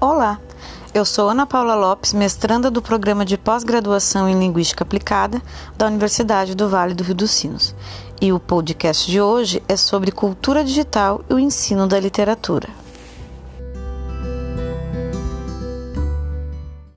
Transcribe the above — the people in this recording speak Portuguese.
Olá, eu sou Ana Paula Lopes, mestranda do programa de pós-graduação em Linguística Aplicada da Universidade do Vale do Rio dos Sinos. E o podcast de hoje é sobre cultura digital e o ensino da literatura.